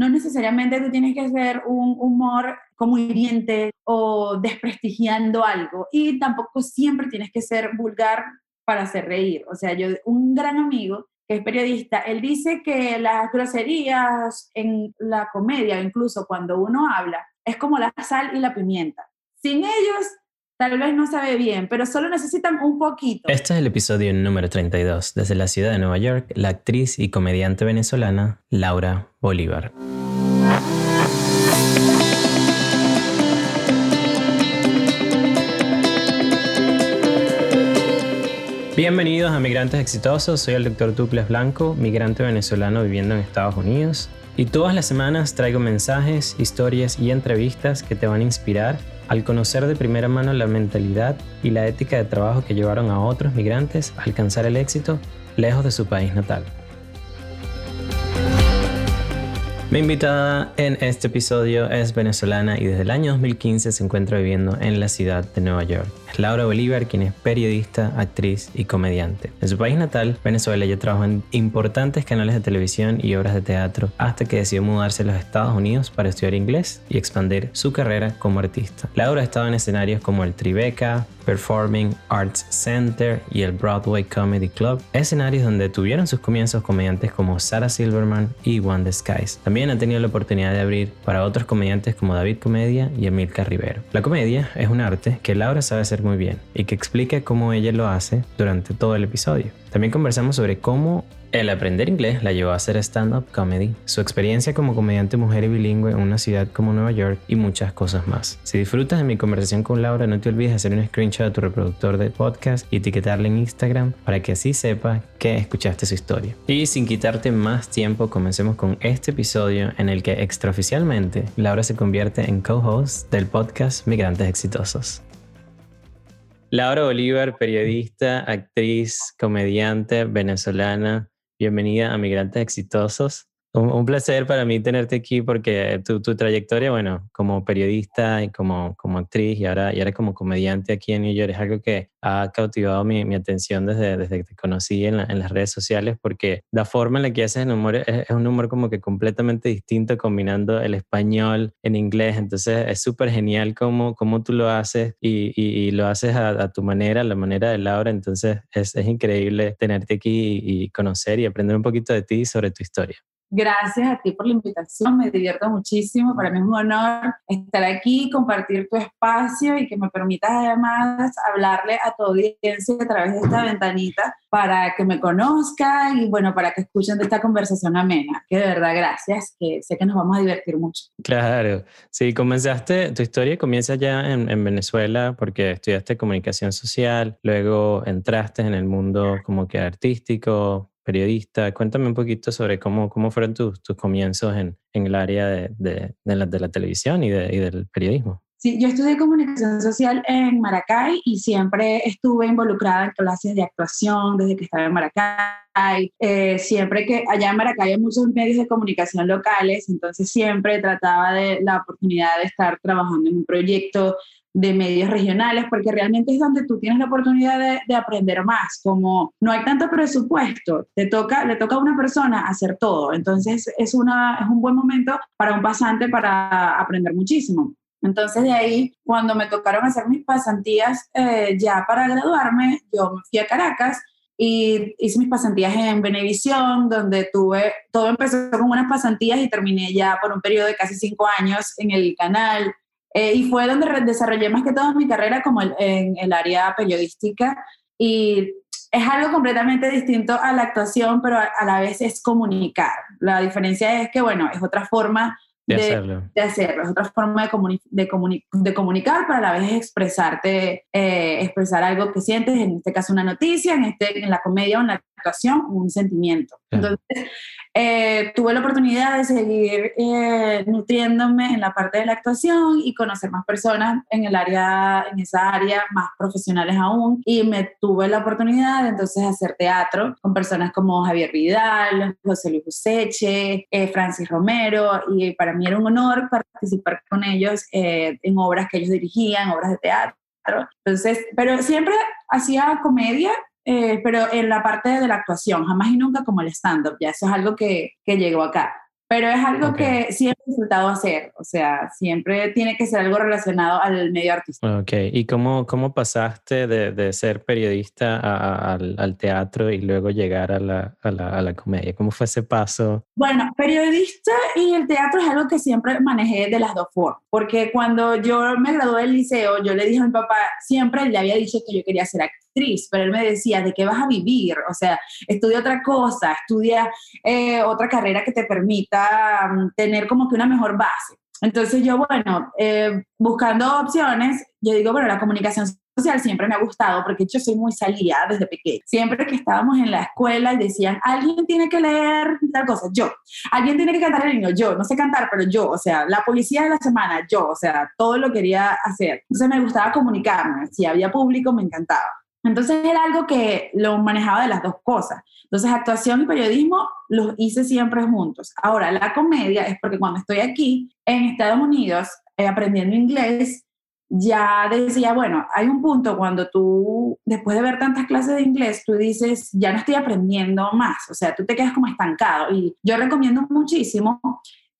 no necesariamente tú tienes que hacer un humor como hiriente o desprestigiando algo y tampoco siempre tienes que ser vulgar para hacer reír. O sea, yo, un gran amigo que es periodista, él dice que las groserías en la comedia, incluso cuando uno habla, es como la sal y la pimienta. Sin ellos, tal vez no sabe bien, pero solo necesitan un poquito. Este es el episodio número 32. Desde la ciudad de Nueva York, la actriz y comediante venezolana Laura Bolívar. Bienvenidos a Migrantes Exitosos, soy el doctor Tuples Blanco, migrante venezolano viviendo en Estados Unidos. Y todas las semanas traigo mensajes, historias y entrevistas que te van a inspirar al conocer de primera mano la mentalidad y la ética de trabajo que llevaron a otros migrantes a alcanzar el éxito lejos de su país natal. Mi invitada en este episodio es venezolana y desde el año 2015 se encuentra viviendo en la ciudad de Nueva York. Es Laura Bolívar, quien es periodista, actriz y comediante. En su país natal, Venezuela, ella trabajó en importantes canales de televisión y obras de teatro hasta que decidió mudarse a los Estados Unidos para estudiar inglés y expandir su carrera como artista. Laura ha estado en escenarios como el Tribeca, Performing Arts Center y el Broadway Comedy Club, escenarios donde tuvieron sus comienzos comediantes como Sarah Silverman y One Skies. También ha tenido la oportunidad de abrir para otros comediantes como David Comedia y Emilka Rivero. La comedia es un arte que Laura sabe hacer muy bien y que explica cómo ella lo hace durante todo el episodio. También conversamos sobre cómo el aprender inglés la llevó a hacer stand-up comedy, su experiencia como comediante mujer y bilingüe en una ciudad como Nueva York y muchas cosas más. Si disfrutas de mi conversación con Laura, no te olvides de hacer un screenshot de tu reproductor de podcast y etiquetarle en Instagram para que así sepa que escuchaste su historia. Y sin quitarte más tiempo, comencemos con este episodio en el que extraoficialmente Laura se convierte en co-host del podcast Migrantes Exitosos. Laura Bolívar, periodista, actriz, comediante venezolana, bienvenida a Migrantes Exitosos. Un, placer para mí tenerte aquí porque tu, tu, trayectoria, bueno, como periodista y como, como actriz y ahora, y ahora como comediante aquí en New York es algo que ha cautivado mi, mi atención desde, desde que te conocí en, en, las redes sociales porque la forma en la que haces el humor es, un humor como que completamente distinto combinando el español en inglés. Entonces es súper genial cómo, cómo tú lo haces y, y, lo haces a, a, tu manera, a la manera de Laura. Entonces es, es increíble tenerte aquí y, y conocer y aprender un poquito de ti sobre tu historia. Gracias a ti por la invitación, me divierto muchísimo. Para mí es un honor estar aquí, compartir tu espacio y que me permitas además hablarle a tu audiencia a través de esta ventanita para que me conozcan y bueno, para que escuchen de esta conversación amena. Que de verdad, gracias, que sé que nos vamos a divertir mucho. Claro, sí, comenzaste, tu historia comienza ya en, en Venezuela porque estudiaste comunicación social, luego entraste en el mundo como que artístico, periodista. Cuéntame un poquito sobre cómo, cómo fueron tus, tus comienzos en, en, el área de, de, de, la, televisión y, y, del periodismo. Sí, yo estudié comunicación social en Maracay y siempre estuve involucrada en clases de actuación desde que estaba en Maracay. Eh, siempre que allá en Maracay hay muchos medios de comunicación locales, entonces siempre trataba de la oportunidad de estar trabajando en un proyecto de medios regionales, porque realmente es donde tú tienes la oportunidad de, de, aprender más, como no hay tanto presupuesto, te toca, le toca a una persona hacer todo, entonces es, una, es un buen momento para un pasante para aprender muchísimo. Entonces de ahí, cuando me tocaron hacer mis pasantías eh, ya para graduarme, yo me fui a Caracas y hice mis pasantías en Venevisión, donde tuve, todo empezó con unas pasantías y terminé ya por un periodo de casi cinco años en el canal eh, y fue donde desarrollé más que todo mi carrera como en el área periodística y es algo completamente distinto a la actuación, pero a, a, la vez es comunicar. La diferencia es que, bueno, es otra forma de, de hacerlo. De hacerlo, es otra forma de, comuni de, comuni de comunicar, pero a la vez expresarte, eh, expresar algo que sientes, en este caso una noticia, en, este, en la comedia o en la actuación, un sentimiento. Entonces, eh, tuve la oportunidad de seguir eh, nutriéndome en la parte de la actuación y conocer más personas en el área, en esa área, más profesionales aún. Y me tuve la oportunidad de entonces hacer teatro con personas como Javier Vidal, José Luis Useche, eh, Francis Romero. Y para mí era un honor participar con ellos eh, en obras que ellos dirigían, obras de teatro. Entonces, pero siempre hacía comedia eh, pero en la parte de la actuación, jamás y nunca como el stand-up, ya eso es algo que, que llegó acá. pero es algo que siempre he disfrutado hacer, o sea, siempre tiene que ser algo relacionado al medio artístico. Ok, ¿y cómo, cómo pasaste de, de ser periodista al, al, teatro y luego llegar a la, a, la, a la, comedia? ¿Cómo fue ese paso? Bueno, periodista y el teatro es algo que siempre manejé de las dos formas, porque cuando yo me gradué del liceo, yo le dije a mi papá, siempre le había dicho que yo quería ser actriz, pero él me decía, ¿de qué vas a vivir? O sea, estudia otra cosa, estudia eh, otra carrera que te permita Mm, tener como que una mejor base. Entonces yo, bueno, eh, buscando opciones, yo digo, bueno, la comunicación social siempre me ha gustado porque yo soy muy salida desde pequeña. Siempre que estábamos en la escuela y decían, alguien tiene que leer tal cosa, yo. Alguien tiene que cantar el niño, yo. No sé cantar, pero yo. O sea, la policía de la semana, yo. O sea, todo lo quería hacer. Entonces me gustaba comunicarme. Si había público, me encantaba. Entonces era algo que lo manejaba de las dos cosas. Entonces actuación y periodismo los hice siempre juntos. Ahora, la comedia es porque cuando estoy aquí en Estados Unidos eh, aprendiendo inglés, ya decía, bueno, hay un punto cuando tú, después de ver tantas clases de inglés, tú dices, ya no estoy aprendiendo más, o sea, tú te quedas como estancado. Y yo recomiendo muchísimo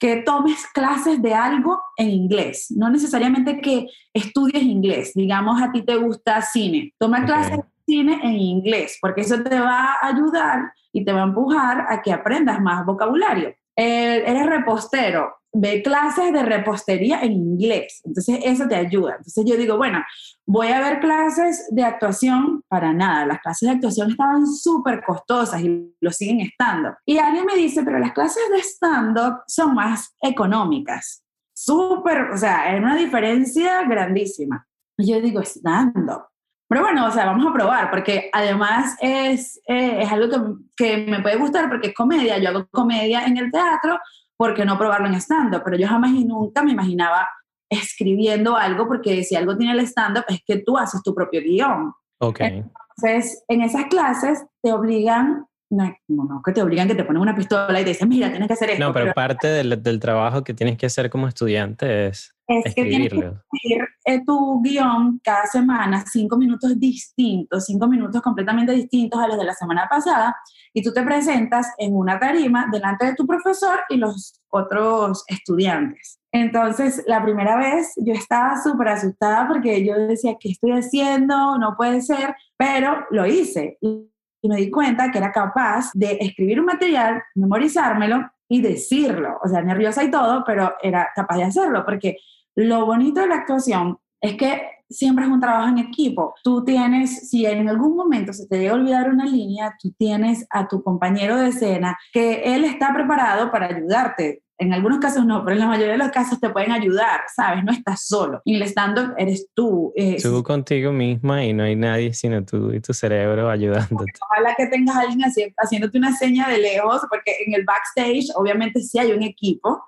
que tomes clases de algo en inglés, no necesariamente que estudies inglés, digamos a ti te gusta cine, toma clases de cine en inglés, porque eso te va a ayudar y te va a empujar a que aprendas más vocabulario. Eh, eres repostero, ve clases de repostería en inglés. Entonces, eso te ayuda. Entonces, yo digo, bueno, voy a ver clases de actuación para nada. Las clases de actuación estaban súper costosas y lo siguen estando. Y alguien me dice, pero las clases de stand-up son más económicas. Súper, o sea, hay una diferencia grandísima. Y yo digo, stand-up. Pero bueno, o sea, vamos a probar, porque además es, eh, es algo que, que me puede gustar porque es comedia. Yo hago comedia en el teatro, ¿por qué no probarlo en stand-up? Pero yo jamás y nunca me imaginaba escribiendo algo, porque si algo tiene el stand-up es que tú haces tu propio guion. Ok. Entonces, en esas clases te obligan no, no, que te obligan, que te ponen una pistola y te dicen, mira, tienes que hacer esto. No, pero, parte del, del, trabajo que tienes que hacer como estudiante es, es que tienes que escribir eh, tu guion cada semana, cinco minutos distintos, cinco minutos completamente distintos a los de la semana pasada, y tú te presentas en una tarima delante de tu profesor y los otros estudiantes. Entonces, la primera vez yo estaba súper asustada porque yo decía, ¿qué estoy haciendo? No puede ser, pero lo hice y me di cuenta que era capaz de escribir un material, memorizármelo y decirlo. O sea, nerviosa y todo, pero era capaz de hacerlo, porque lo bonito de la actuación es que siempre es un trabajo en equipo. Tú tienes, si en algún momento se te llega a olvidar una línea, tú tienes a tu compañero de escena que él está preparado para ayudarte. En algunos casos no, pero en la mayoría de los casos te pueden ayudar, ¿sabes? No estás solo. Y el stand-up eres tú. tú contigo misma y no hay nadie sino tú y tu cerebro ayudándote. Ojalá que tengas a alguien haciéndote una seña de lejos, porque en el backstage obviamente sí hay un equipo,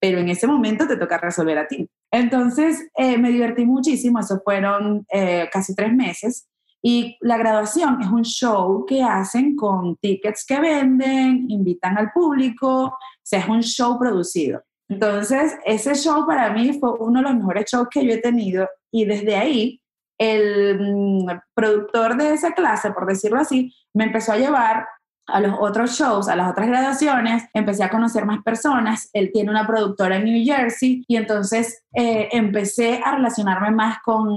pero en ese momento te toca resolver a ti. Entonces eh, me divertí muchísimo, eso fueron eh, casi tres meses. Y la graduación es un show que hacen con tickets que venden, invitan al público, o sea, es un show producido. Entonces, ese show para mí fue uno de los mejores shows que yo he tenido y desde ahí el mm, productor de esa clase, por decirlo así, me empezó a llevar a los otros shows, a las otras graduaciones, empecé a conocer más personas. Él tiene una productora en New Jersey y entonces eh, empecé a relacionarme más con,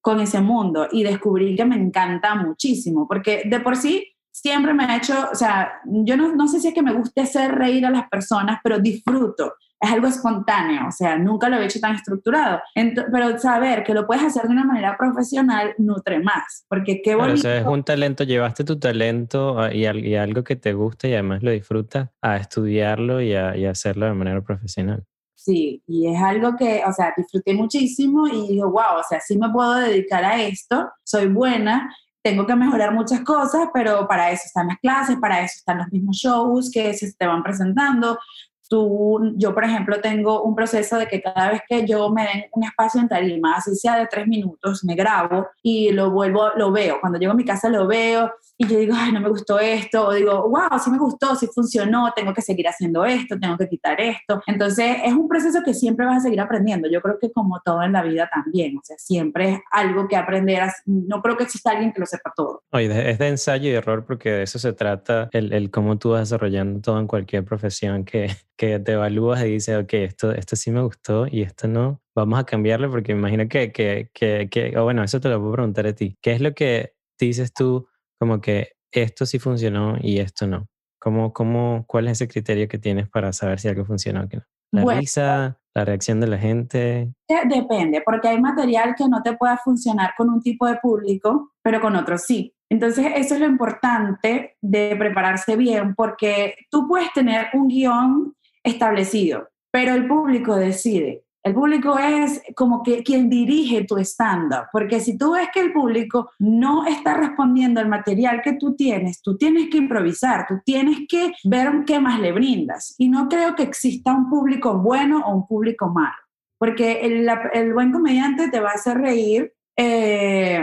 con ese mundo y descubrí que me encanta muchísimo, porque de por sí siempre me ha hecho, o sea, yo no, no sé si es que me guste hacer reír a las personas, pero disfruto es algo espontáneo, o sea, nunca lo he hecho tan estructurado. pero saber que lo puedes hacer de una manera profesional nutre más, porque qué bonito. Pero, es un talento, llevaste tu talento ah, y, y, algo que te gusta y además lo disfrutas a estudiarlo y a, y hacerlo de manera profesional. Sí, y es algo que, o sea, disfruté muchísimo y digo, wow, o sea, sí me puedo dedicar a esto, soy buena, tengo que mejorar muchas cosas, pero para eso están las clases, para eso están los mismos shows que se te van presentando, Tú, yo, por ejemplo, tengo un proceso de que cada vez que yo me den un espacio en tarima, así sea de tres minutos, me grabo y lo vuelvo, lo veo. Cuando llego a mi casa lo veo y yo digo, ay, no me gustó esto, o digo, wow, sí me gustó, sí funcionó, tengo que seguir haciendo esto, tengo que quitar esto. Entonces, es un proceso que siempre vas a seguir aprendiendo. Yo creo que como todo en la vida también, o sea, siempre es algo que aprender. No creo que exista alguien que lo sepa todo. Oye, es de ensayo y error porque de eso se trata el, el cómo tú vas desarrollando todo en cualquier profesión que, que te evalúas y dices, ok, esto, esto sí me gustó y esto no, vamos a cambiarlo porque me imagino que, que, que, que o bueno, eso te lo puedo preguntar a ti. ¿Qué es lo que dices tú como que esto sí funcionó y esto no? ¿Cómo, cómo, ¿Cuál es ese criterio que tienes para saber si algo funciona o no? ¿La risa? ¿La reacción de la gente? Depende, porque hay material que no te pueda funcionar con un tipo de público, pero con otro sí. Entonces, eso es lo importante de prepararse bien, porque tú puedes tener un guion establecido, pero el público decide. El público es como que quien dirige tu stand-up, porque si tú ves que el público no está respondiendo al material que tú tienes, tú tienes que improvisar, tú tienes que ver qué más le brindas. Y no creo que exista un público bueno o un público malo, porque el, buen comediante te va a hacer reír. Eh,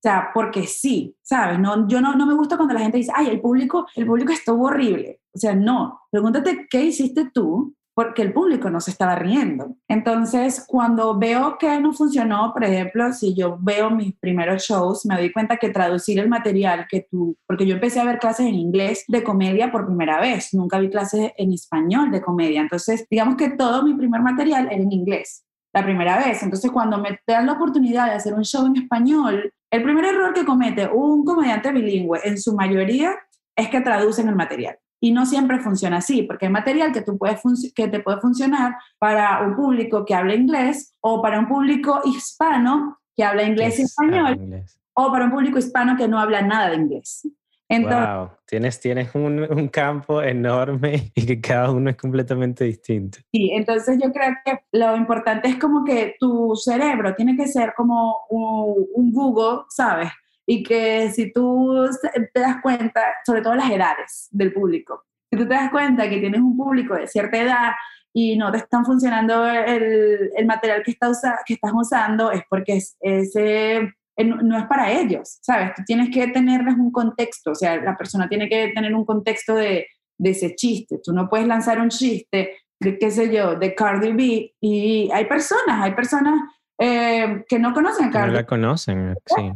o sea, porque sí, ¿sabes? No, yo no, no me gusta cuando la gente dice, ay, el público, el público estuvo horrible. O sea, no. Pregúntate qué hiciste tú porque el público no se estaba riendo. Entonces, cuando veo que no funcionó, por ejemplo, si yo veo mis primeros shows, me doy cuenta que traducir el material que tú, porque yo empecé a ver clases en inglés de comedia por primera vez, nunca vi clases en español de comedia. Entonces, digamos que todo mi primer material era en inglés la primera vez. Entonces, cuando me dan la oportunidad de hacer un show en español, el primer error que comete un comediante bilingüe en su mayoría es que traducen el material. Y no siempre funciona así, porque hay material que, tú puedes que te puede funcionar para un público que habla inglés o para un público hispano que habla inglés y español o para un público hispano que no habla nada de inglés. Entonces, wow, tienes, tienes un, un, campo enorme y que cada uno es completamente distinto. Sí, entonces yo creo que lo importante es como que tu cerebro tiene que ser como un, un Google, ¿sabes? y que si tú te das cuenta, sobre todo las edades del público, si tú te das cuenta que tienes un público de cierta edad y no te están funcionando el, el material que, está que estás usando, es porque ese no es para ellos, ¿sabes? Tú tienes que tenerles un contexto, o sea, la persona tiene que tener un contexto de, de ese chiste. Tú no puedes lanzar un chiste de, qué sé yo, de Cardi B y hay personas, hay personas eh, que no conocen a Cardi No la conocen, sí.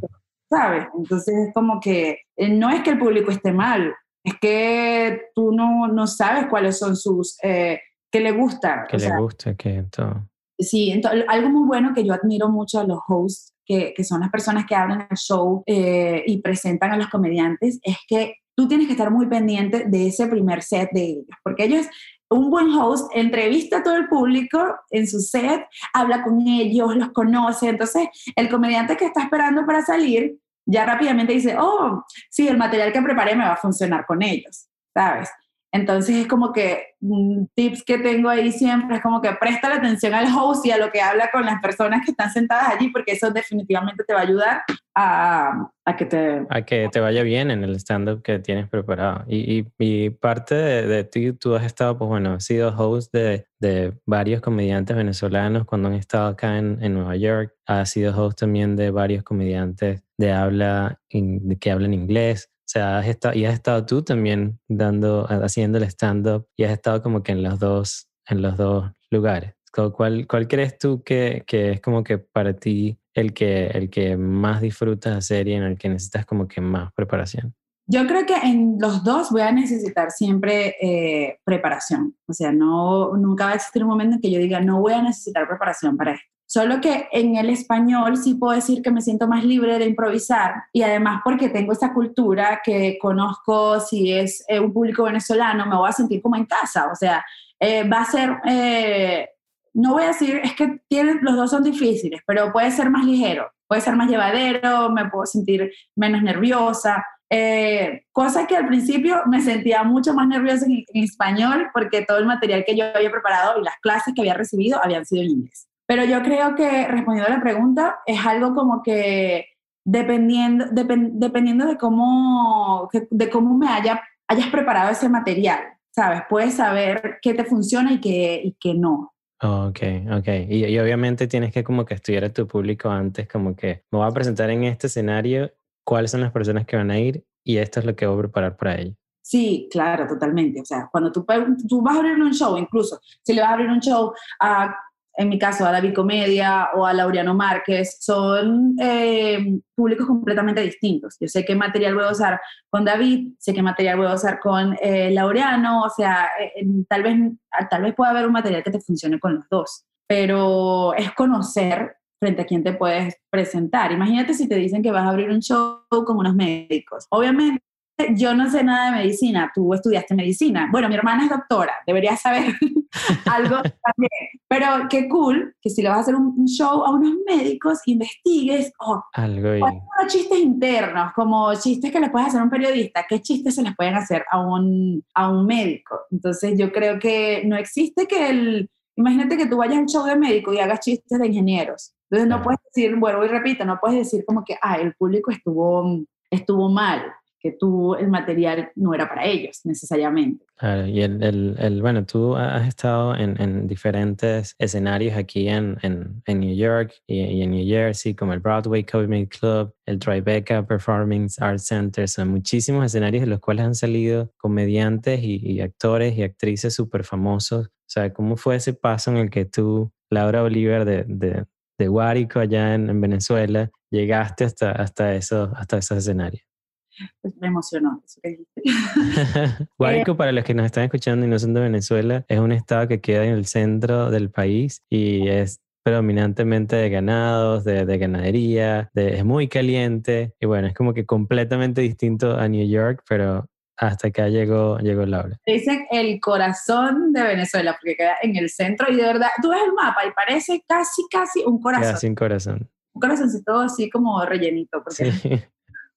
¿sabes? Entonces es como que eh, no es que el público esté mal, es que tú no, no sabes cuáles son sus, eh, qué le gusta. Que le gusta, que todo. Sí, entonces, algo muy bueno que yo admiro mucho a los hosts, que, son las personas que hablan el show eh, y presentan a los comediantes, es que tú tienes que estar muy pendiente de ese primer set de ellos, porque ellos un buen host entrevista a todo el público en su set, habla con ellos, los conoce. Entonces, el comediante que está esperando para salir ya rápidamente dice, oh, sí, el material que preparé me va a funcionar con ellos, ¿sabes? Entonces es como que un tips que tengo ahí siempre es como que presta la atención al host y a lo que habla con las personas que están sentadas allí, porque eso definitivamente te va a ayudar a, a que te... A que te vaya bien en el stand-up que tienes preparado. Y, y, parte de, ti, tú has estado, pues bueno, has sido host de, de varios comediantes venezolanos cuando han estado acá en, en, Nueva York. Has sido host también de varios comediantes de habla, que hablan inglés. O sea, has estado, y has estado tú también dando, haciendo el stand-up y has estado como que en los dos, en los dos lugares. ¿Cuál, cuál crees tú que, que, es como que para ti el que, el que más disfrutas hacer y en el que necesitas como que más preparación? Yo creo que en los dos voy a necesitar siempre eh, preparación. O sea, no, nunca va a existir un momento en que yo diga, no voy a necesitar preparación para esto. Solo que en el español sí puedo decir que me siento más libre de improvisar y además porque tengo esa cultura que conozco, si es eh, un público venezolano, me voy a sentir como en casa. O sea, eh, va a ser, eh, no voy a decir, es que tienen, los dos son difíciles, pero puede ser más ligero, puede ser más llevadero, me puedo sentir menos nerviosa. cosa que al principio me sentía mucho más nerviosa en, en español porque todo el material que yo había preparado y las clases que había recibido habían sido en inglés. Pero yo creo que, respondiendo a la pregunta, es algo como que dependiendo, dependiendo de cómo, de cómo me haya, hayas preparado ese material, ¿sabes? Puedes saber qué te funciona y qué, y qué no. Ok, ok. Y, y, obviamente tienes que como que estudiar a tu público antes, como que me voy a presentar en este escenario, cuáles son las personas que van a ir y esto es lo que voy a preparar para ellos. Sí, claro, totalmente. O sea, cuando tú, tú vas a abrir un show, incluso si le vas a abrir un show a en mi caso a David Comedia o a Laureano Márquez, son eh, públicos completamente distintos. Yo sé qué material voy a usar con David, sé qué material voy a usar con eh, Laureano, o sea, eh, tal, vez, tal vez pueda haber un material que te funcione con los dos, pero es conocer frente a quién te puedes presentar. Imagínate si te dicen que vas a abrir un show con unos médicos. Obviamente yo no sé nada de medicina, tú estudiaste medicina. Bueno, mi hermana es doctora, deberías saber algo también. Pero qué cool que si le vas a hacer un, show a unos médicos, investigues oh, algo chistes internos, como chistes que le puedes hacer a un periodista, qué chistes se les pueden hacer a un, a un médico. Entonces yo creo que no existe que el... Imagínate que tú vayas a un show de médico y hagas chistes de ingenieros. Entonces no puedes decir, bueno, y repito, no puedes decir como que, ah, el público estuvo, estuvo mal que tú el material no era para ellos necesariamente. Claro, y el, el, el bueno, tú has estado en, en diferentes escenarios aquí en, en, en New York y, en New Jersey, como el Broadway Comedy Club, el Tribeca Performing Arts Center, son muchísimos escenarios en los cuales han salido comediantes y, y actores y actrices súper famosos. O sea, ¿cómo fue ese paso en el que tú, Laura Oliver de, de, de Guárico allá en, Venezuela, llegaste hasta, hasta, eso, hasta esos escenarios? Pues me emocionó eso que dijiste. Guárico, para los que nos están escuchando y no son de Venezuela, es un estado que queda en el centro del país y es predominantemente de ganados, de, de ganadería, de, es muy caliente y bueno, es como que completamente distinto a New York, pero hasta acá llegó, llegó Laura. Dicen el corazón de Venezuela, porque queda en el centro y de verdad, tú ves el mapa y parece casi, casi un corazón. Casi un corazón. Un corazoncito así como rellenito. Porque... Sí.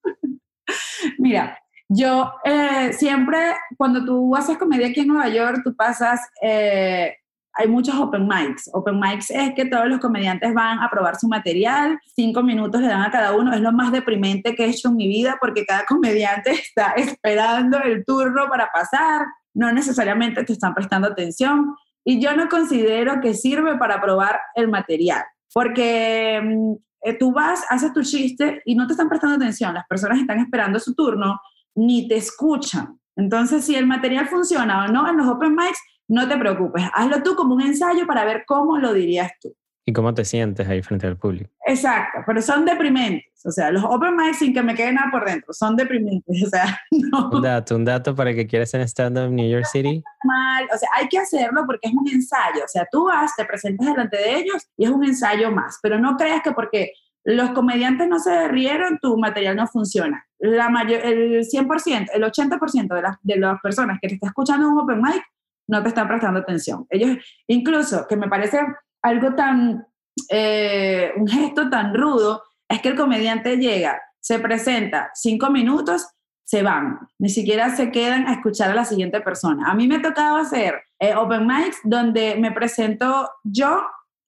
Mira, yo eh, siempre, cuando tú haces comedia aquí en Nueva York, tú pasas, eh, hay muchos open mics. Open mics es que todos los comediantes van a probar su material, cinco minutos le dan a cada uno. Es lo más deprimente que he hecho en mi vida porque cada comediante está esperando el turno para pasar. No necesariamente te están prestando atención. Y yo no considero que sirve para probar el material. Porque mm, eh, tú vas, haces tu chiste y no te están prestando atención, las personas están esperando su turno, ni te escuchan. Entonces, si el material funciona o no en los open mics, no te preocupes, hazlo tú como un ensayo para ver cómo lo dirías tú. ¿Y cómo te sientes ahí frente al público? Exacto, pero son deprimentes. O sea, los open mics sin que me quede nada por dentro, son deprimentes. O sea, no. Un dato, un dato para que quieras en stand-up New York City. Mal, o sea, hay que hacerlo porque es un ensayo. O sea, tú vas, te presentas delante de ellos y es un ensayo más. Pero no creas que porque los comediantes no se rieron, tu material no funciona. La mayor, el 100%, el 80% de las, de las personas que te están escuchando en un open mic no te están prestando atención. Ellos, incluso, que me parece algo tan, eh, un gesto tan rudo, es que el comediante llega, se presenta cinco minutos, se van, ni siquiera se quedan a escuchar a la siguiente persona. A mí me ha tocado hacer eh, open mics donde me presento yo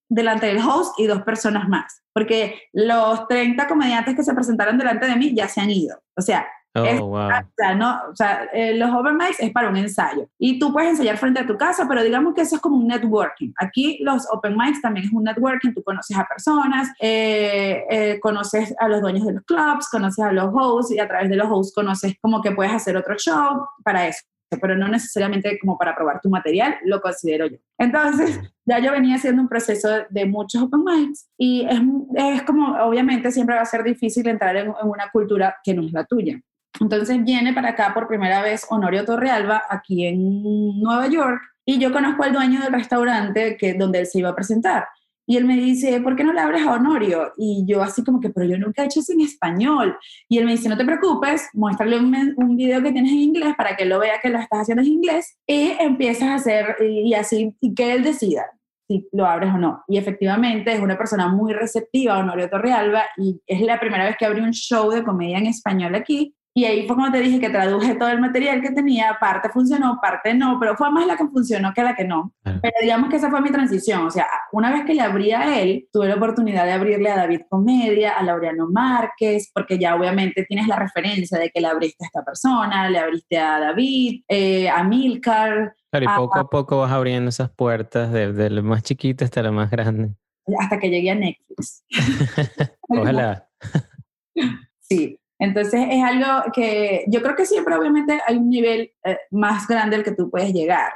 delante del host y dos personas más, porque los 30 comediantes que se presentaron delante de mí ya se han ido. O sea, Oh, wow. O sea, no, o sea eh, los open mics es para un ensayo y tú puedes ensayar frente a tu casa, pero digamos que eso es como un networking. Aquí los open mics también es un networking, tú conoces a personas, eh, eh, conoces a los dueños de los clubs, conoces a los hosts y a través de los hosts conoces como que puedes hacer otro show para eso pero no necesariamente como para probar tu material, lo considero yo. Entonces, ya yo venía haciendo un proceso de muchos open mics y es, es como, obviamente, siempre va a ser difícil entrar en, en, una cultura que no es la tuya. Entonces viene para acá por primera vez Honorio Torrealba, aquí en Nueva York, y yo conozco al dueño del restaurante que, donde él se iba a presentar. Y él me dice, ¿por qué no le abres a Honorio? Y yo así como que, pero yo nunca he hecho eso en español. Y él me dice, no te preocupes, muéstrale un, video que tienes en inglés para que él lo vea que lo estás haciendo en inglés y empiezas a hacer, y, y así, y que él decida si lo abres o no. Y efectivamente es una persona muy receptiva, Honorio Torrealba, y es la primera vez que abre un show de comedia en español aquí. Y ahí fue como te dije que traduje todo el material que tenía, parte funcionó, parte no, pero fue más la que funcionó que la que no. Pero digamos que esa fue mi transición, o sea, una vez que le abrí a él, tuve la oportunidad de abrirle a David Comedia, a Laureano Márquez, porque ya obviamente tienes la referencia de que le abriste a esta persona, le abriste a David, eh, a Milcar. Claro, y poco a, poco vas abriendo esas puertas, desde de lo más chiquito hasta lo más grande. Hasta que llegué a Netflix. Ojalá. sí, entonces es algo que yo creo que siempre obviamente hay un nivel eh, más grande al que tú puedes llegar.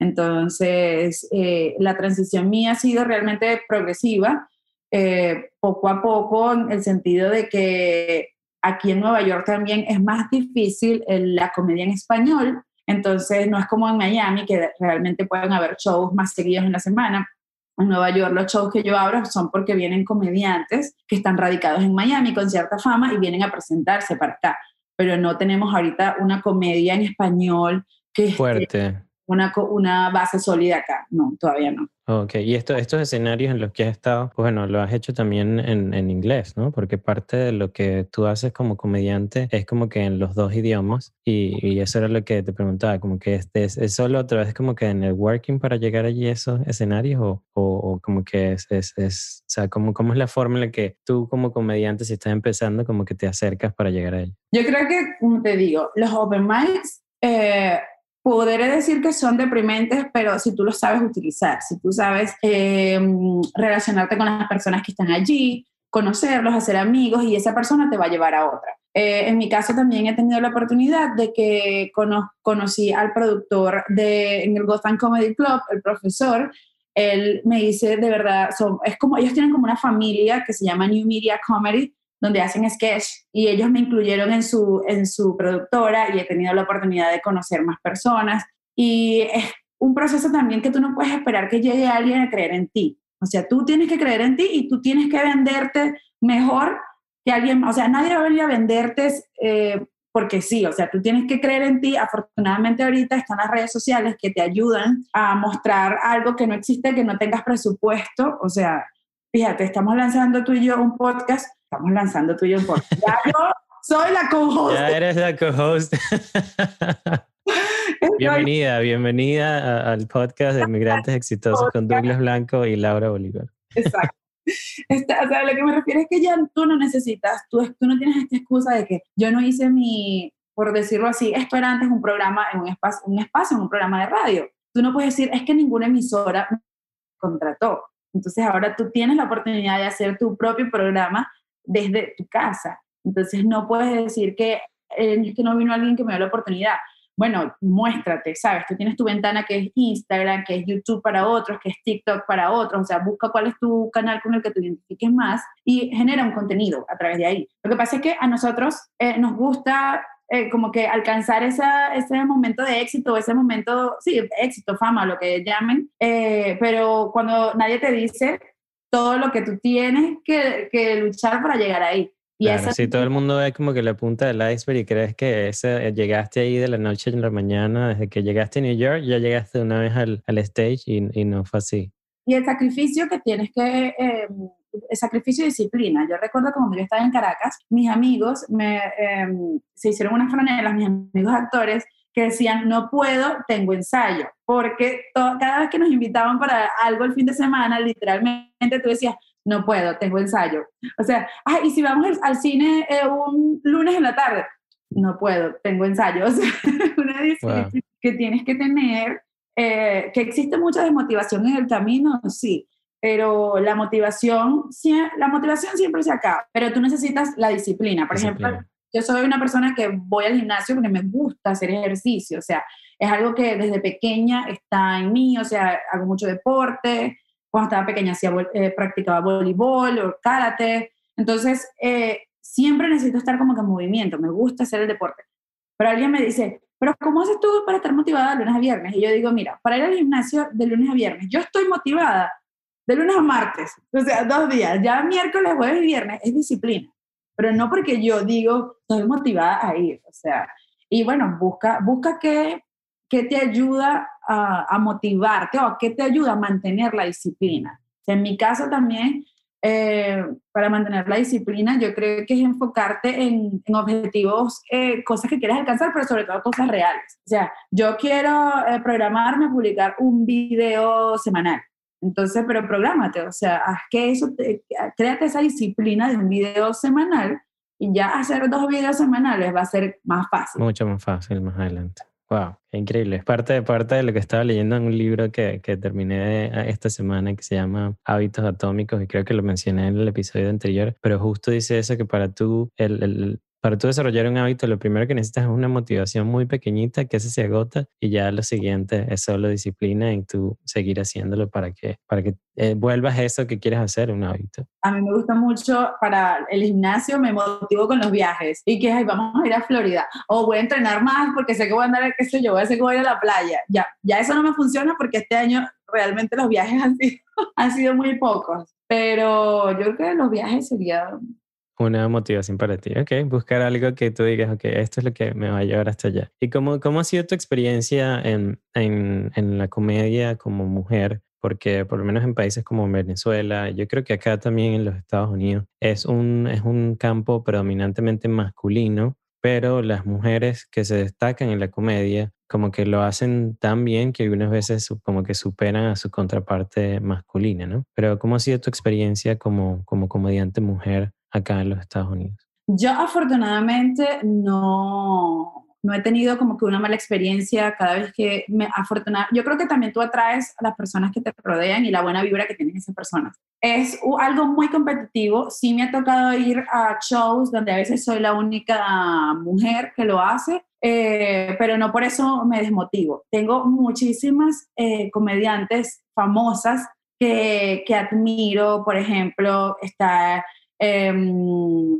Entonces, eh, la transición mía ha sido realmente progresiva, eh, poco a poco, en el sentido de que aquí en Nueva York también es más difícil la comedia en español, entonces no es como en Miami, que realmente pueden haber shows más seguidos en la semana. En Nueva York los shows que yo abro son porque vienen comediantes que están radicados en Miami con cierta fama y vienen a presentarse para acá. Pero no tenemos ahorita una comedia en español que... Fuerte una, una base sólida acá. No, todavía no. Ok, y esto, estos escenarios en los que has estado, pues bueno, lo has hecho también en, en, inglés, ¿no? Porque parte de lo que tú haces como comediante es como que en los dos idiomas y, y eso era lo que te preguntaba, como que es, es, solo otra vez como que en el working para llegar allí a esos escenarios o, o, como que es, es, es, o sea, ¿cómo, ¿cómo es la forma en la que tú como comediante si estás empezando como que te acercas para llegar a ello? Yo creo que, como te digo, los open mics... Eh, Podré decir que son deprimentes, pero si tú los sabes utilizar, si tú sabes eh, relacionarte con las personas que están allí, conocerlos, hacer amigos y esa persona te va a llevar a otra. Eh, en mi caso también he tenido la oportunidad de que conocí al productor de, en el Gotham Comedy Club, el profesor, él me dice de verdad, son, es como, ellos tienen como una familia que se llama New Media Comedy, donde hacen sketch y ellos me incluyeron en su, en su productora y he tenido la oportunidad de conocer más personas. Y es un proceso también que tú no puedes esperar que llegue alguien a creer en ti. O sea, tú tienes que creer en ti y tú tienes que venderte mejor que alguien. O sea, nadie va a venir a venderte eh, porque sí. O sea, tú tienes que creer en ti. Afortunadamente ahorita están las redes sociales que te ayudan a mostrar algo que no existe, que no tengas presupuesto. O sea, fíjate, estamos lanzando tú y yo un podcast estamos lanzando tú y yo por Ya yo soy la co-host. Ya eres la co-host. bienvenida, bienvenida al podcast de Inmigrantes Exitosos con Douglas Blanco y Laura Bolívar. Exacto. Este, o sea, lo que me refiero es que ya tú no necesitas, tú, tú no tienes esta excusa de que yo no hice mi, por decirlo así, esto era antes un programa en un espacio, un espacio, en un programa de radio. Tú no puedes decir, es que ninguna emisora contrató. Entonces ahora tú tienes la oportunidad de hacer tu propio programa desde tu casa. Entonces no puedes decir que, eh, que no vino alguien que me dio la oportunidad. Bueno, muéstrate, ¿sabes? Tú tienes tu ventana que es Instagram, que es YouTube para otros, que es TikTok para otros, o sea, busca cuál es tu canal con el que te identifiques más y genera un contenido a través de ahí. Lo que pasa es que a nosotros eh, nos gusta eh, como que alcanzar esa, ese momento de éxito, ese momento, sí, éxito, fama, lo que llamen, pero cuando nadie te dice todo lo que tú tienes que, que luchar para llegar ahí. Y claro, si todo el mundo ve como que la punta del iceberg y crees que ese, llegaste ahí de la noche a la mañana, desde que llegaste a New York, ya llegaste una vez al, al stage y, y, no fue así. Y el sacrificio que tienes que, eh, el sacrificio y disciplina. Yo recuerdo cuando yo estaba en Caracas, mis amigos me, eh, se hicieron unas franelas, mis amigos actores, que decían, no puedo, tengo ensayo, porque cada vez que nos invitaban para algo el fin de semana, literalmente tú decías, no puedo, tengo ensayo. O sea, ah, y si vamos al cine eh, un lunes en la tarde, no puedo, tengo ensayo. O sea, una disciplina que tienes que tener, eh, que existe mucha desmotivación en el camino, sí, pero la motivación, la motivación siempre se acaba, pero tú necesitas la disciplina. Por ejemplo, yo soy una persona que voy al gimnasio porque me gusta hacer ejercicio, o sea, es algo que desde pequeña está en mí, o sea, hago mucho deporte, cuando estaba pequeña hacía, eh, practicaba voleibol o karate, entonces eh, siempre necesito estar como que en movimiento, me gusta hacer el deporte. Pero alguien me dice, pero ¿cómo haces tú para estar motivada de lunes a viernes? Y yo digo, mira, para ir al gimnasio de lunes a viernes, yo estoy motivada de lunes a martes, o sea, dos días, ya miércoles, jueves y viernes, es disciplina pero no porque yo digo, estoy motivada a ir, o sea, y bueno, busca, busca qué, qué te ayuda a, a, motivarte o qué te ayuda a mantener la disciplina. en mi caso también, eh, para mantener la disciplina, yo creo que es enfocarte en, en objetivos, eh, cosas que quieres alcanzar, pero sobre todo cosas reales. O sea, yo quiero eh, programarme, publicar un video semanal. Entonces, pero prográmate, o sea, haz que eso, créate esa disciplina de un video semanal y ya hacer dos videos semanales va a ser más fácil. Mucho más fácil más adelante. Wow, increíble. Es parte, de, parte de lo que estaba leyendo en un libro que, que terminé esta semana que se llama Hábitos Atómicos y creo que lo mencioné en el episodio anterior, pero justo dice eso que para tú el, el para tú desarrollar un hábito, lo primero que necesitas es una motivación muy pequeñita que se agota y ya lo siguiente es solo disciplina en tú seguir haciéndolo para que, para que eh, vuelvas eso que quieres hacer un hábito. A mí me gusta mucho para el gimnasio, me motivo con los viajes y que vamos a ir a Florida o voy a entrenar más porque sé que voy a andar, qué sé yo, voy a, voy a ir a la playa. Ya, ya eso no me funciona porque este año realmente los viajes han sido, han sido muy pocos, pero yo creo que los viajes serían una motivación para ti. Ok, buscar algo que tú digas, ok, esto es lo que me va a llevar hasta allá. ¿Y cómo, cómo ha sido tu experiencia en, en, en la comedia como mujer? Porque por lo menos en países como Venezuela, yo creo que acá también en los Estados Unidos es un, es un campo predominantemente masculino, pero las mujeres que se destacan en la comedia como que lo hacen tan bien que algunas veces como que superan a su contraparte masculina, ¿no? Pero ¿cómo ha sido tu experiencia como, como comediante mujer acá en los Estados Unidos? Yo afortunadamente no, no he tenido como que una mala experiencia cada vez que me afortunadamente, yo creo que también tú atraes a las personas que te rodean y la buena vibra que tienen esas personas. Es algo muy competitivo, sí me ha tocado ir a shows donde a veces soy la única mujer que lo hace, eh, pero no por eso me desmotivo. Tengo muchísimas eh, comediantes famosas que, que admiro, por ejemplo, está Em,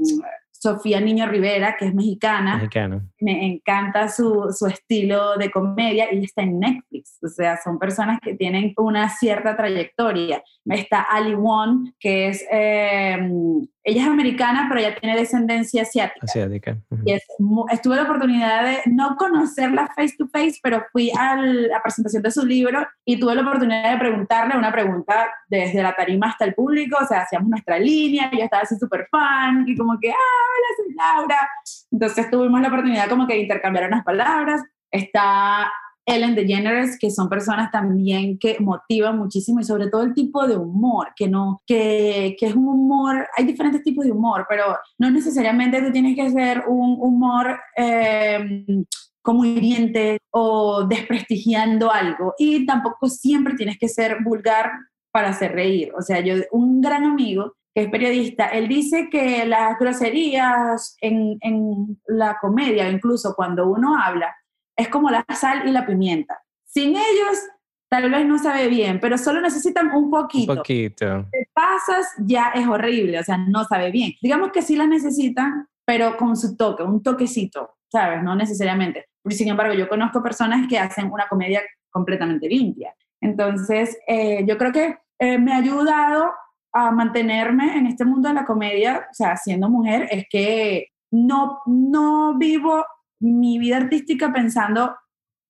Sofía Niño Rivera, que es mexicana. Me encanta su, su, estilo de comedia y está en Netflix. O sea, son personas que tienen una cierta trayectoria. Está Ali Won, que es em, ella es americana, pero ella tiene descendencia asiática. Asiática. y es, estuve la oportunidad de no conocerla face to face, pero fui a la presentación de su libro y tuve la oportunidad de preguntarle una pregunta desde la tarima hasta el público, o sea, hacíamos nuestra línea, yo estaba así súper fan, y como que, ah, hola, soy Laura. Entonces tuvimos la oportunidad como que intercambiar unas palabras. Está Ellen DeGeneres, que son personas también que motivan muchísimo y sobre todo el tipo de humor, que no, que, que, es un humor, hay diferentes tipos de humor, pero no necesariamente tú tienes que ser un humor eh, como hiriente o desprestigiando algo y tampoco siempre tienes que ser vulgar para hacer reír. O sea, yo, un gran amigo que es periodista, él dice que las groserías en, en la comedia, incluso cuando uno habla, es como la sal y la pimienta. Sin ellos, tal vez no sabe bien, pero solo necesitan un poquito. Un poquito. Te pasas, ya es horrible, o sea, no sabe bien. Digamos que sí la necesitan, pero con su toque, un toquecito, ¿sabes? No necesariamente. Sin embargo, yo conozco personas que hacen una comedia completamente limpia. Entonces, eh, yo creo que eh, me ha ayudado a mantenerme en este mundo de la comedia, o sea, siendo mujer, es que no, no vivo mi vida artística pensando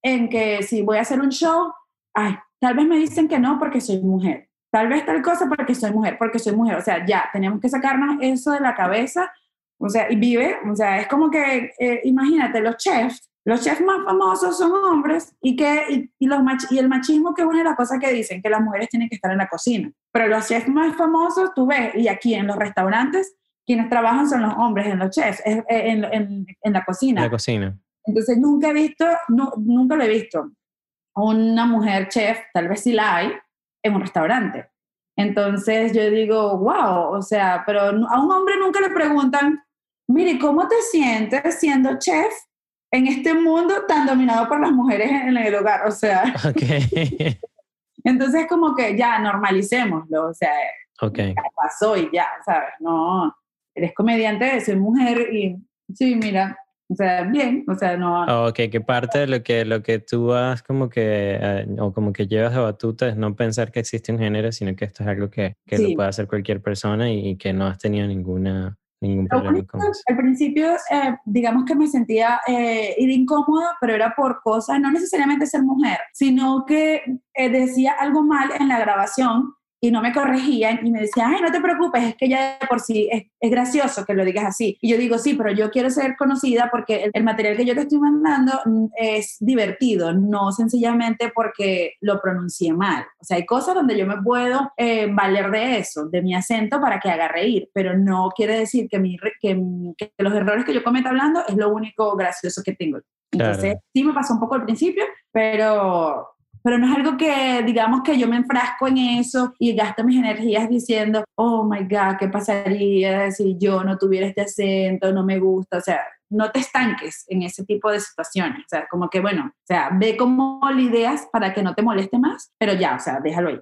en que si voy a hacer un show, ay, tal vez me dicen que no porque soy mujer, tal vez tal cosa porque soy mujer, porque soy mujer, o sea, ya, tenemos que sacarnos eso de la cabeza, o sea, y vive, o sea, es como que, eh, imagínate, los chefs, los chefs más famosos son hombres y, que, y, los y el machismo que es una de las cosas que dicen, que las mujeres tienen que estar en la cocina, pero los chefs más famosos, tú ves, y aquí en los restaurantes, quienes trabajan son los hombres en los chefs, en, en, en la cocina. La cocina. Entonces nunca he visto, no, nunca lo he visto, una mujer chef, tal vez sí la hay, en un restaurante. Entonces yo digo, wow, o sea, pero a un hombre nunca le preguntan, mire, ¿cómo te sientes siendo chef en este mundo tan dominado por las mujeres en el hogar? O sea, okay. entonces como que ya normalicémoslo, o sea, okay. ya pasó y ya, ¿sabes? No, eres comediante, soy mujer y sí, mira, o sea, bien, o sea, no... Ah, ok, que parte de lo que, lo que tú has como que, eh, o como que llevas de batuta es no pensar que existe un género, sino que esto es algo que, que lo puede hacer cualquier persona y, que no has tenido ninguna, ningún problema con eso. Al principio, eh, digamos que me sentía eh, incómoda, pero era por cosas, no necesariamente ser mujer, sino que eh, decía algo mal en la grabación y no me corregían y me decían, ay, no te preocupes, es que ya por sí es, es, gracioso que lo digas así. Y yo digo, sí, pero yo quiero ser conocida porque el, material que yo te estoy mandando mm, es divertido, no sencillamente porque lo pronuncié mal. O sea, hay cosas donde yo me puedo eh, valer de eso, de mi acento para que haga reír, pero no quiere decir que, mi, que, que los errores que yo cometa hablando es lo único gracioso que tengo. Entonces, sí me pasó un poco al principio, pero pero no es algo que, digamos, que yo me enfrasco en eso y gasto mis energías diciendo, oh my God, ¿qué pasaría si yo no tuviera este acento? No me gusta, o sea, no te estanques en ese tipo de situaciones, o sea, como que, bueno, o sea, ve cómo ideas para que no te moleste más, pero ya, o sea, déjalo ahí.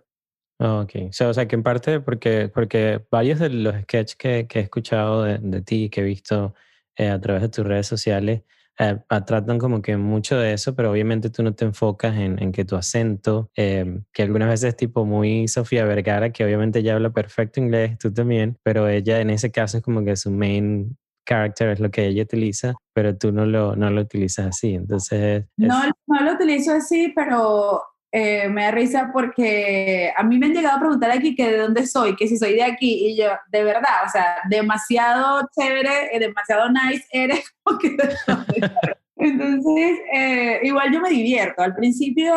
Ok, o sea, que en parte, porque, porque varios de los sketches que, que he escuchado de, de ti, que he visto eh, a través de tus redes sociales, eh, tratan como que mucho de eso, pero obviamente tú no te enfocas en, en que tu acento, eh, que algunas veces es tipo muy Sofía Vergara, que obviamente ella habla perfecto inglés, tú también, pero ella en ese caso es como que su main character es lo que ella utiliza, pero tú no lo, no lo utilizas así. Entonces... No, no lo utilizo así, pero eh, me da risa porque a mí me han llegado a preguntar aquí que de dónde soy, que si soy de aquí, y yo, de verdad, o sea, demasiado chévere, eh, demasiado nice eres, Entonces, eh, igual yo me divierto. Al principio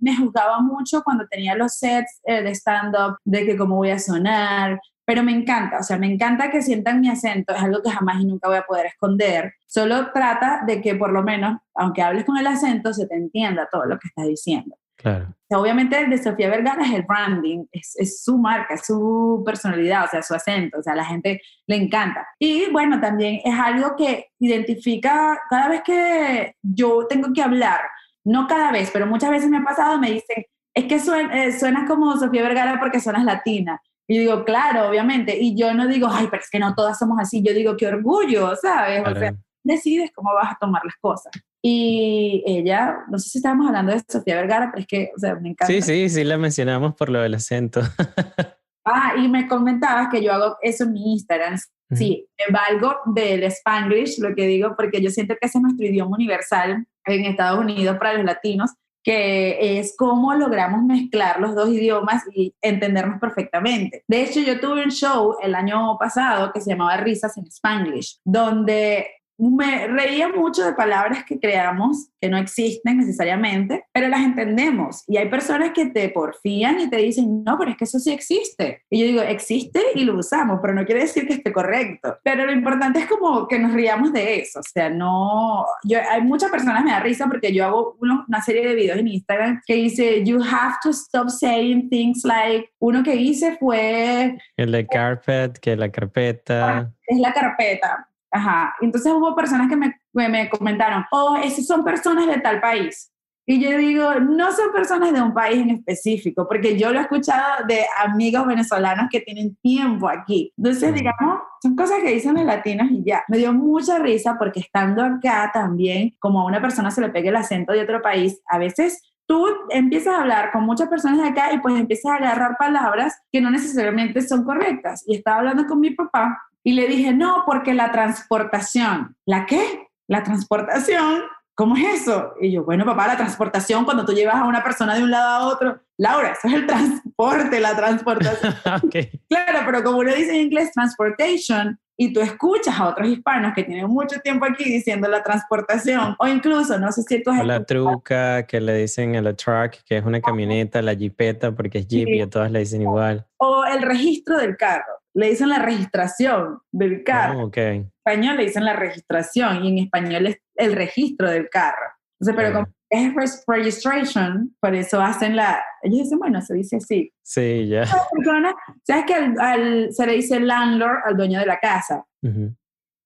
me juzgaba mucho cuando tenía los sets de stand-up, de que cómo voy a sonar, pero me encanta, o sea, me encanta que sientan mi acento, es algo que jamás y nunca voy a poder esconder. Solo trata de que por lo menos, aunque hables con el acento, se te entienda todo lo que estás diciendo. Claro. obviamente el de Sofía Vergara es el branding, es, es, su marca, es su personalidad, o sea, su acento, o sea, a la gente le encanta. Y bueno, también es algo que identifica cada vez que yo tengo que hablar, no cada vez, pero muchas veces me ha pasado, me dicen, es que suena, eh, suenas como Sofía Vergara porque suenas latina. Y digo, claro, obviamente. Y yo no digo, ay, pero es que no todas somos así. Yo digo, qué orgullo, ¿sabes? O sea, decides cómo vas a tomar las cosas. Y ella, no sé si estábamos hablando de Sofía Vergara, pero es que, o sea, me encanta. Sí, sí, sí, la mencionamos por lo del acento. ah, y me comentabas que yo hago eso en mi Instagram. Sí, me valgo del Spanglish, lo que digo, porque yo siento que ese es nuestro idioma universal en Estados Unidos para los latinos que es cómo logramos mezclar los dos idiomas y entendernos perfectamente. De hecho, yo tuve un show el año pasado que se llamaba Risas en Spanglish, donde me reía mucho de palabras que creamos que no existen necesariamente, pero las entendemos. Y hay personas que te porfían y te dicen, no, pero es que eso sí existe. Y yo digo, existe y lo usamos, pero no quiere decir que esté correcto. Pero lo importante es como que nos riamos de eso. O sea, no, yo, hay muchas personas me da risa porque yo hago una serie de videos en Instagram que dice, you have to stop saying things like, uno que hice fue... El de carpet, que la carpeta. Es la carpeta Ajá. Entonces hubo personas que me, me comentaron, oh, esas son personas de tal país. Y yo digo, no son personas de un país en específico, porque yo lo he escuchado de amigos venezolanos que tienen tiempo aquí. Entonces, digamos, son cosas que dicen los latinos y ya. Me dio mucha risa porque estando acá también, como a una persona se le pegue el acento de otro país, a veces tú empiezas a hablar con muchas personas de acá y pues empiezas a agarrar palabras que no necesariamente son correctas. Y estaba hablando con mi papá y le dije, no, porque la transportación. ¿La qué? La transportación. ¿Cómo es eso? Y yo, bueno, papá, la transportación, cuando tú llevas a una persona de un lado a otro, Laura, eso es el transporte, la transportación. Claro, pero como uno dice en inglés, transportation, y tú escuchas a otros hispanos que tienen mucho tiempo aquí diciendo la transportación, o incluso, no sé si tú has La truca, que le dicen a la truck, que es una camioneta, la jeepeta, porque es jeep y a todas le dicen igual. O el registro del carro le dicen la registración del carro. Oh, En español le dicen la registración y en español es el registro del carro. Entonces, pero como es registration, por eso hacen la... Ellos dicen, bueno, se dice así. Sí, ya. ¿Sabes que al, se le dice landlord al dueño de la casa?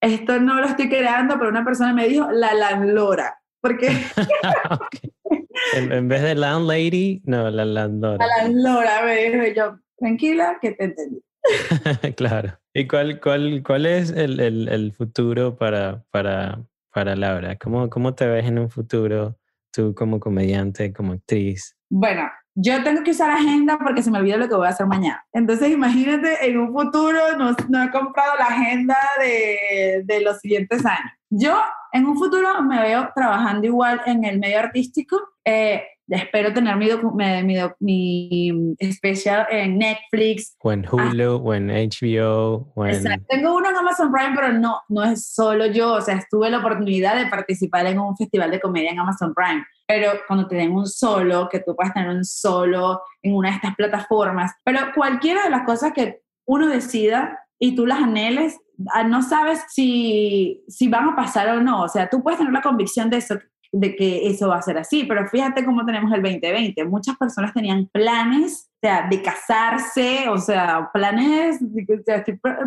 Esto no lo estoy creando, pero una persona me dijo la landlora. Porque... en, en, vez de landlady, no, la landlora. La landlora, me dijo yo, tranquila, que te entendí. claro. ¿Y cuál, cuál, cuál es el, el, el, futuro para, para, para Laura? ¿Cómo, ¿Cómo te ves en un futuro tú como comediante, como actriz? Bueno, yo tengo que usar agenda porque se me olvida lo que voy a hacer mañana. Entonces, imagínate, en un futuro no, no he comprado la agenda de, de, los siguientes años. Yo en un futuro me veo trabajando igual en el medio artístico. Eh, espero tener mi, mi, mi, especial en Netflix. O en Hulu, o en HBO. O en... Tengo uno en Amazon Prime, pero no, no es solo yo. O sea, tuve la oportunidad de participar en un festival de comedia en Amazon Prime. Pero cuando te den un solo, que tú puedas tener un solo en una de estas plataformas, pero cualquiera de las cosas que uno decida y tú las anheles, ah, no sabes si, si van a pasar o no. O sea, tú puedes tener la convicción de eso, de que eso va a ser así, pero fíjate cómo tenemos el 2020. Muchas personas tenían planes, o sea, de casarse, o sea, planes,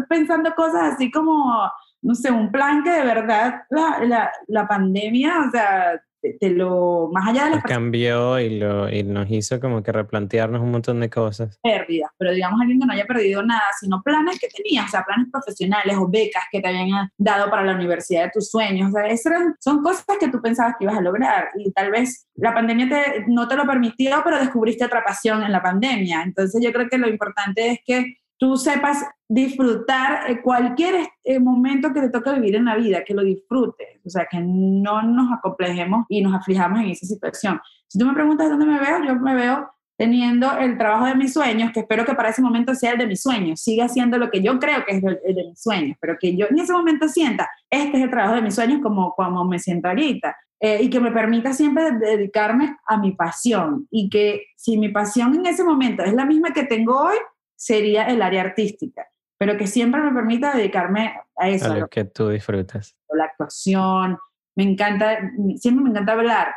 pensando cosas así como, no sé, un plan que de verdad la, la pandemia, o sea, te lo, más allá de la... cambió y, lo, y nos hizo como que replantearnos un montón de cosas. Pérdidas, pero digamos alguien que no haya perdido nada, sino planes que tenías, o sea, planes profesionales o becas que te habían dado para la universidad de tus sueños, o sea, esas son cosas que tú pensabas que ibas a lograr y tal vez la pandemia te, no te lo permitió, pero descubriste otra pasión en la pandemia. Entonces yo creo que lo importante es que tú sepas disfrutar eh, cualquier eh, momento que te toque vivir en la vida, que lo disfrutes, o sea, que no nos acomplejemos y nos aflijamos en esa situación. Si tú me preguntas dónde me veo, yo me veo teniendo el trabajo de mis sueños, que espero que para ese momento sea el de mis sueños, siga siendo lo que yo creo que es el, de mis sueños, pero que yo en ese momento sienta, este es el trabajo de mis sueños como, como me siento ahorita. Eh, y que me permita siempre dedicarme a mi pasión y que si mi pasión en ese momento es la misma que tengo hoy, sería el área artística, pero que siempre me permita dedicarme a eso. A lo que tú disfrutas. La actuación, me encanta, siempre me encanta hablar.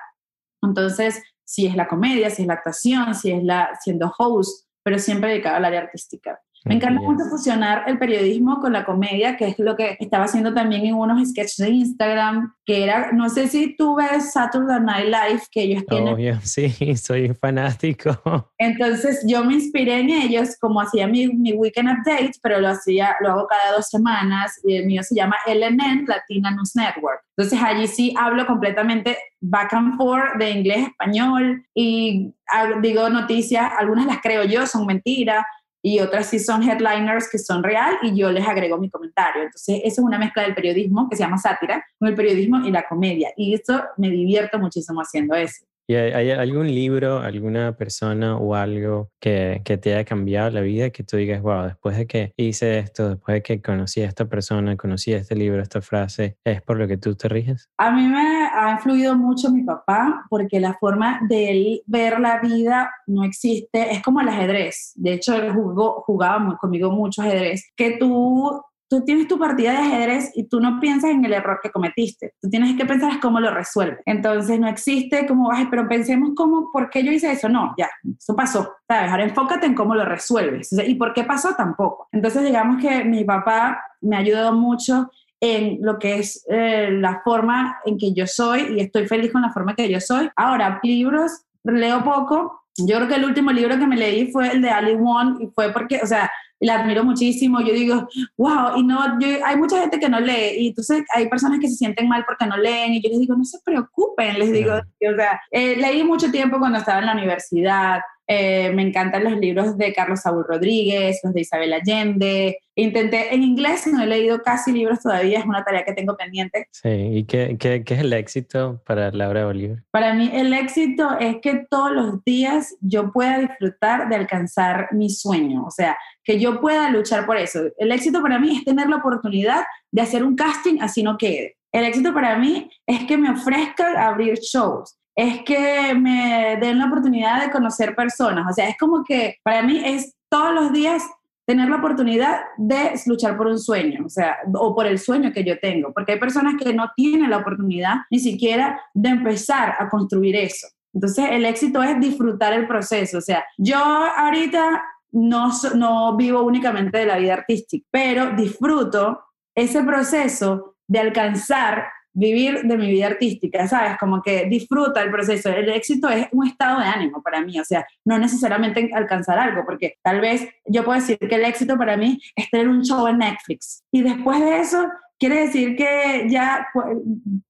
Entonces, si es la comedia, si es la actuación, si es la siendo host, pero siempre dedicado al área artística. Me encanta mucho fusionar el periodismo con la comedia, que es lo que estaba haciendo también en unos sketches de Instagram, que era, no sé si tú ves Saturday Night Live, que ellos tienen. Obvio, sí, soy fanático. Entonces yo me inspiré en ellos, como hacía mi, mi Weekend Update, pero lo hacía, lo hago cada dos semanas, y el mío se llama LNN, Latina News Network. Entonces allí sí hablo completamente back and forth de inglés, español, y digo noticias, algunas las creo yo, son mentiras, y otras sí son headliners que son real y yo les agrego mi comentario. Entonces, eso es una mezcla del periodismo que se llama sátira con el periodismo y la comedia. Y esto me divierto muchísimo haciendo eso. ¿Y hay, algún libro, alguna persona o algo que, que, te haya cambiado la vida que tú digas, wow, después de que hice esto, después de que conocí a esta persona, conocí a este libro, esta frase, ¿es por lo que tú te riges? A mí me ha influido mucho mi papá porque la forma de él ver la vida no existe, es como el ajedrez. De hecho, él jugó, jugaba conmigo mucho ajedrez, que tú tú tienes tu partida de ajedrez y tú no piensas en el error que cometiste. Tú tienes que pensar cómo lo resuelves. Entonces no existe como, ay, pero pensemos cómo, ¿por qué yo hice eso? No, ya, eso pasó, ¿sabes? Ahora enfócate en cómo lo resuelves. ¿Y por qué pasó? Tampoco. Entonces digamos que mi papá me ha ayudado mucho en lo que es eh, la forma en que yo soy y estoy feliz con la forma que yo soy. Ahora, libros, leo poco. Yo creo que el último libro que me leí fue el de Ali Wong y fue porque, o sea, la admiro muchísimo. Yo digo, wow, y no, hay mucha gente que no lee, y entonces hay personas que se sienten mal porque no leen, y yo les digo, no se preocupen, les digo, o sea, eh, leí mucho tiempo cuando estaba en la universidad, eh, me encantan los libros de Carlos Saúl Rodríguez, los de Isabel Allende. Intenté en inglés, no he leído casi libros todavía, es una tarea que tengo pendiente. Sí, ¿y qué, qué, qué es el éxito para Laura Bolívar? Para mí el éxito es que todos los días yo pueda disfrutar de alcanzar mi sueño, o sea, que yo pueda luchar por eso. El éxito para mí es tener la oportunidad de hacer un casting así no quede. El éxito para mí es que me ofrezcan abrir shows es que me den la oportunidad de conocer personas. O sea, es como que para mí es todos los días tener la oportunidad de luchar por un sueño, o sea, o por el sueño que yo tengo, porque hay personas que no tienen la oportunidad ni siquiera de empezar a construir eso. Entonces, el éxito es disfrutar el proceso, o sea, yo ahorita no, no vivo únicamente de la vida artística, pero disfruto ese proceso de alcanzar vivir de mi vida artística, ¿sabes? Como que disfruta el proceso. El éxito es un estado de ánimo para mí, o sea, no necesariamente alcanzar algo, porque tal vez yo puedo decir que el éxito para mí es tener un show en Netflix. Y después de eso, quiere decir que ya, pues,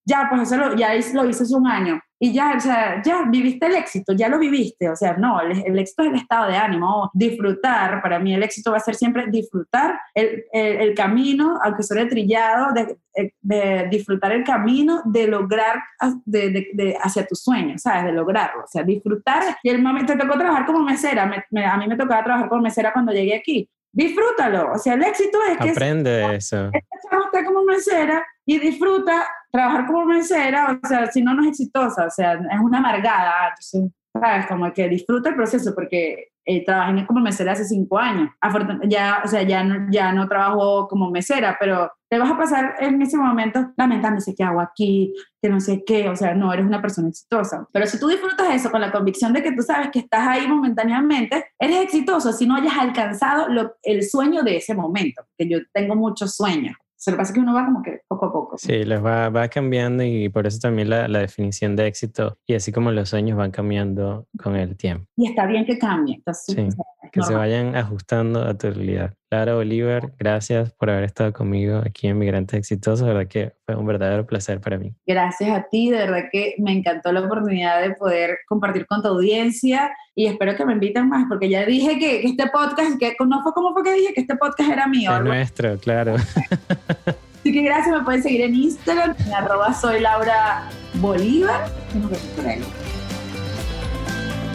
ya, pues eso lo, ya lo hice hace un año y ya, o sea, ya viviste el éxito, ya lo viviste, o sea, no, el, éxito es el estado de ánimo, disfrutar, para mí el éxito va a ser siempre disfrutar el, el, camino, aunque suene trillado, de, de, disfrutar el camino de lograr de, de, hacia tus sueños, ¿sabes? De lograrlo, o sea, disfrutar. Y el momento, te tocó trabajar como mesera, a mí me tocaba trabajar como mesera cuando llegué aquí, disfrútalo. O sea, el éxito es que... Aprende eso. Esta como mesera y disfruta trabajar como mesera, o sea, si no, no es exitosa, o sea, es una amargada. Entonces, ¿sabes? Como que disfruta el proceso, porque eh, trabajé como mesera hace cinco años. Ya, o sea, ya no, ya no trabajo como mesera, pero te vas a pasar en ese momento lamentándose qué hago aquí, que no sé qué, o sea, no eres una persona exitosa. Pero si tú disfrutas eso con la convicción de que tú sabes que estás ahí momentáneamente, eres exitoso si no hayas alcanzado lo, el sueño de ese momento, que yo tengo muchos sueños. Se lo pasa que uno va como que poco a poco. Sí, les va, va cambiando y por eso también la, la, definición de éxito y así como los sueños van cambiando con el tiempo. Y está bien que cambien. Sí, que se vayan ajustando a tu realidad. Lara Oliver, gracias por haber estado conmigo aquí en Migrantes Exitosos. De verdad que fue un verdadero placer para mí. Gracias a ti, de verdad que me encantó la oportunidad de poder compartir con tu audiencia y espero que me inviten más, porque ya dije que, este podcast, que no fue como fue que dije que este podcast era mío. Es nuestro, claro. Así que gracias, me pueden seguir en Instagram, en arroba soy Laura Bolívar.